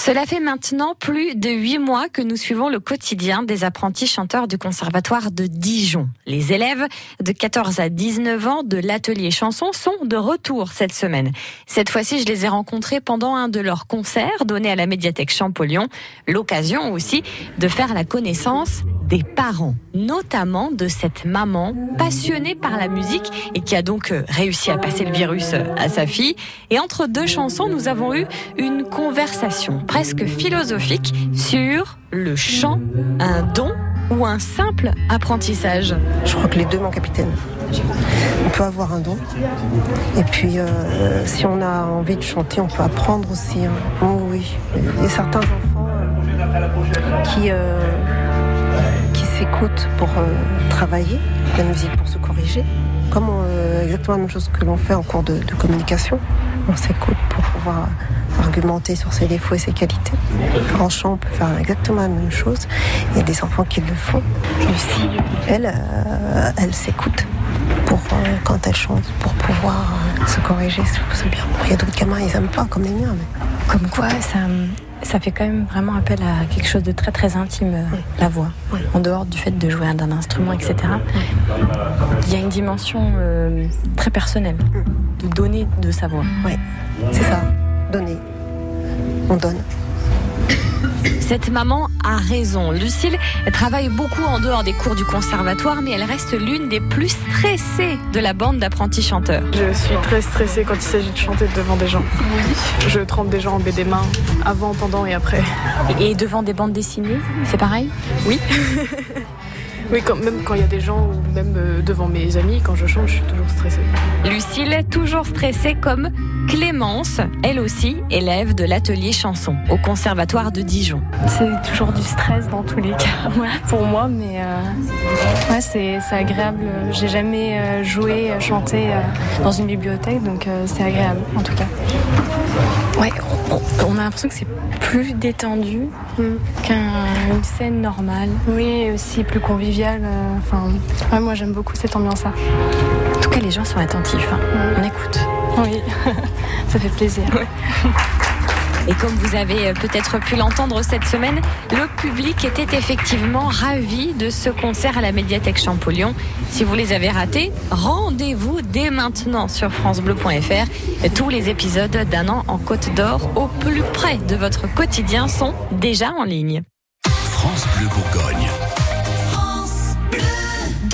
Cela fait maintenant plus de huit mois que nous suivons le quotidien des apprentis chanteurs du Conservatoire de Dijon. Les élèves de 14 à 19 ans de l'atelier chanson sont de retour cette semaine. Cette fois-ci, je les ai rencontrés pendant un de leurs concerts donnés à la médiathèque Champollion. L'occasion aussi de faire la connaissance des parents, notamment de cette maman passionnée par la musique et qui a donc euh, réussi à passer le virus euh, à sa fille. Et entre deux chansons, nous avons eu une conversation presque philosophique sur le chant, un don ou un simple apprentissage. Je crois que les deux, mon capitaine. On peut avoir un don. Et puis, euh, si on a envie de chanter, on peut apprendre aussi. Hein. Oh oui. Il y a certains enfants euh, qui, euh, qui s'écoutent pour euh, travailler, la musique pour se corriger. Comme euh, exactement la même chose que l'on fait en cours de, communication. On s'écoute pour pouvoir argumenter sur ses défauts et ses qualités. En chant, on peut faire exactement la même chose. Il y a des enfants qui le font. Lucie, elle, euh, elle s'écoute pour quand elle chante, pour pouvoir se corriger. Bien. Il y a d'autres gamins, ils aiment pas, comme les miens. Comme quoi, ça, ça fait quand même vraiment appel à quelque chose de très très intime, euh, la voix. Oui. En dehors du fait de jouer d'un instrument, etc. Il y a une dimension euh, très personnelle de donner de sa voix. Ouais, c'est ça. Donner. On donne. Cette maman a raison. Lucille travaille beaucoup en dehors des cours du conservatoire, mais elle reste l'une des plus stressées de la bande d'apprentis chanteurs. Je suis très stressée quand il s'agit de chanter devant des gens. Je trempe déjà en baie des mains, avant, pendant et après. Et devant des bandes dessinées, c'est pareil? Oui. oui, quand, même quand il y a des gens ou même euh, devant mes amis, quand je chante, je suis toujours stressée. Lucille, toujours stressée comme Clémence, elle aussi élève de l'atelier chanson au conservatoire de Dijon. C'est toujours du stress dans tous les cas pour moi, mais euh, ouais, c'est c'est agréable. J'ai jamais euh, joué, euh, chanté dans une bibliothèque, donc c'est agréable en tout cas. Ouais, on, a l'impression que c'est plus détendu qu'une scène normale. Oui, aussi plus convivial. Enfin, ouais, moi j'aime beaucoup cette ambiance-là. En tout cas, les gens sont attentifs. hein. On écoute. Oui, ça fait plaisir. Et comme vous avez euh, peut-être pu l'entendre cette semaine, le public était effectivement ravi de ce concert à la médiathèque Champollion. Si vous les avez ratés, rendez-vous dès maintenant sur francebleu.fr. Tous les épisodes d'un an en Côte d'Or au plus près de votre quotidien sont déjà en ligne. France Bleu Bourgogne.